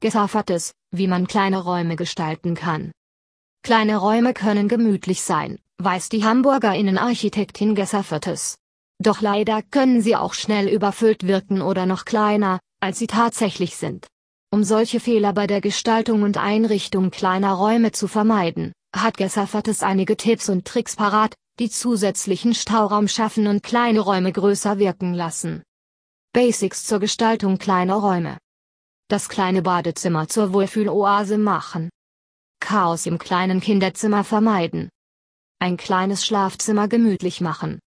Gesaffertes, wie man kleine Räume gestalten kann. Kleine Räume können gemütlich sein, weiß die Hamburger Innenarchitektin Gesaffertes. Doch leider können sie auch schnell überfüllt wirken oder noch kleiner, als sie tatsächlich sind. Um solche Fehler bei der Gestaltung und Einrichtung kleiner Räume zu vermeiden, hat Gesaffertes einige Tipps und Tricks parat, die zusätzlichen Stauraum schaffen und kleine Räume größer wirken lassen. Basics zur Gestaltung kleiner Räume. Das kleine Badezimmer zur Wohlfühloase machen. Chaos im kleinen Kinderzimmer vermeiden. Ein kleines Schlafzimmer gemütlich machen.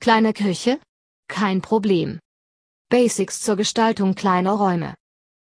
Kleine Küche? Kein Problem. Basics zur Gestaltung kleiner Räume.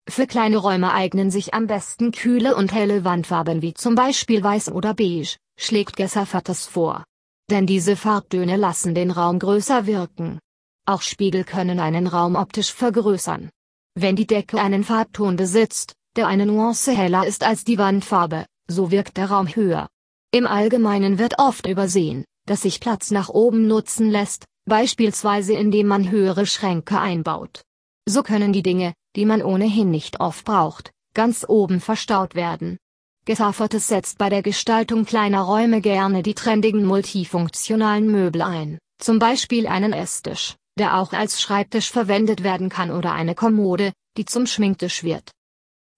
Für kleine Räume eignen sich am besten kühle und helle Wandfarben wie zum Beispiel weiß oder beige, schlägt Gesaffertes vor. Denn diese Farbtöne lassen den Raum größer wirken. Auch Spiegel können einen Raum optisch vergrößern. Wenn die Decke einen Farbton besitzt, der eine Nuance heller ist als die Wandfarbe, so wirkt der Raum höher. Im Allgemeinen wird oft übersehen, dass sich Platz nach oben nutzen lässt, beispielsweise indem man höhere Schränke einbaut. So können die Dinge, die man ohnehin nicht oft braucht, ganz oben verstaut werden. Gesaffertes setzt bei der Gestaltung kleiner Räume gerne die trendigen multifunktionalen Möbel ein, zum Beispiel einen Esstisch, der auch als Schreibtisch verwendet werden kann oder eine Kommode, die zum Schminktisch wird.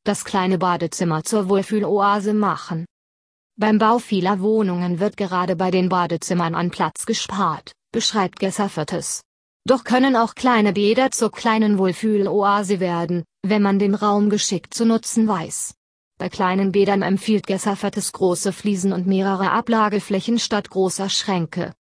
Das kleine Badezimmer zur Wohlfühloase machen. Beim Bau vieler Wohnungen wird gerade bei den Badezimmern an Platz gespart, beschreibt Gesaffertes. Doch können auch kleine Bäder zur kleinen Wohlfühloase werden, wenn man den Raum geschickt zu nutzen weiß. Bei kleinen Bädern empfiehlt Gesaffertes große Fliesen und mehrere Ablageflächen statt großer Schränke.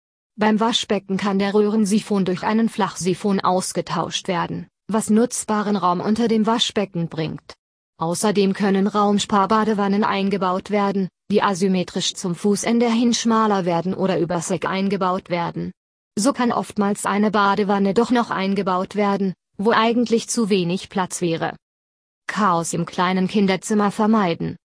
Beim Waschbecken kann der Röhrensiphon durch einen Flachsiphon ausgetauscht werden, was nutzbaren Raum unter dem Waschbecken bringt. Außerdem können Raumsparbadewannen eingebaut werden, die asymmetrisch zum Fußende hin schmaler werden oder übers Eck eingebaut werden. So kann oftmals eine Badewanne doch noch eingebaut werden, wo eigentlich zu wenig Platz wäre. Chaos im kleinen Kinderzimmer vermeiden.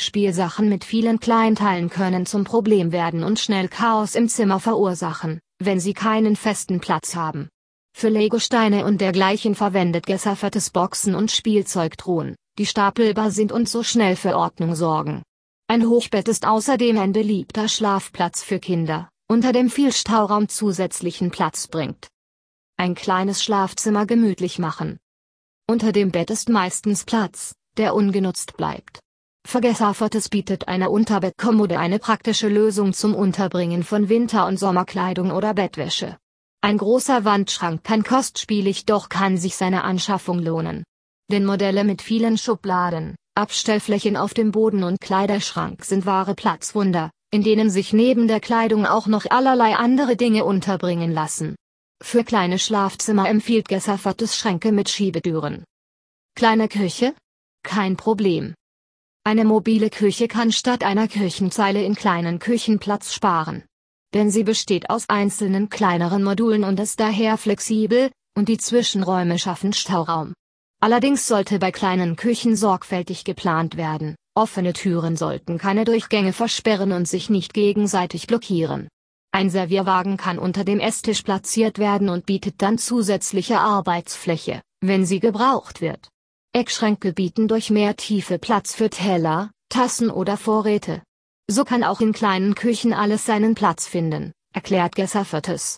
Spielsachen mit vielen Kleinteilen können zum Problem werden und schnell Chaos im Zimmer verursachen, wenn sie keinen festen Platz haben. Für Legosteine und dergleichen verwendet gesaffertes Boxen und Spielzeugtruhen, die stapelbar sind und so schnell für Ordnung sorgen. Ein Hochbett ist außerdem ein beliebter Schlafplatz für Kinder unter dem viel Stauraum zusätzlichen Platz bringt. Ein kleines Schlafzimmer gemütlich machen. Unter dem Bett ist meistens Platz, der ungenutzt bleibt. Vergesserfertes bietet eine Unterbettkommode eine praktische Lösung zum Unterbringen von Winter- und Sommerkleidung oder Bettwäsche. Ein großer Wandschrank kann kostspielig doch kann sich seine Anschaffung lohnen. Denn Modelle mit vielen Schubladen, Abstellflächen auf dem Boden und Kleiderschrank sind wahre Platzwunder, in denen sich neben der Kleidung auch noch allerlei andere Dinge unterbringen lassen. Für kleine Schlafzimmer empfiehlt Gesaffertes Schränke mit Schiebetüren. Kleine Küche? Kein Problem. Eine mobile Küche kann statt einer Küchenzeile in kleinen Küchen Platz sparen. Denn sie besteht aus einzelnen kleineren Modulen und ist daher flexibel, und die Zwischenräume schaffen Stauraum. Allerdings sollte bei kleinen Küchen sorgfältig geplant werden, Offene Türen sollten keine Durchgänge versperren und sich nicht gegenseitig blockieren. Ein Servierwagen kann unter dem Esstisch platziert werden und bietet dann zusätzliche Arbeitsfläche, wenn sie gebraucht wird. Eckschränke bieten durch mehr Tiefe Platz für Teller, Tassen oder Vorräte. So kann auch in kleinen Küchen alles seinen Platz finden, erklärt Gesaffertes.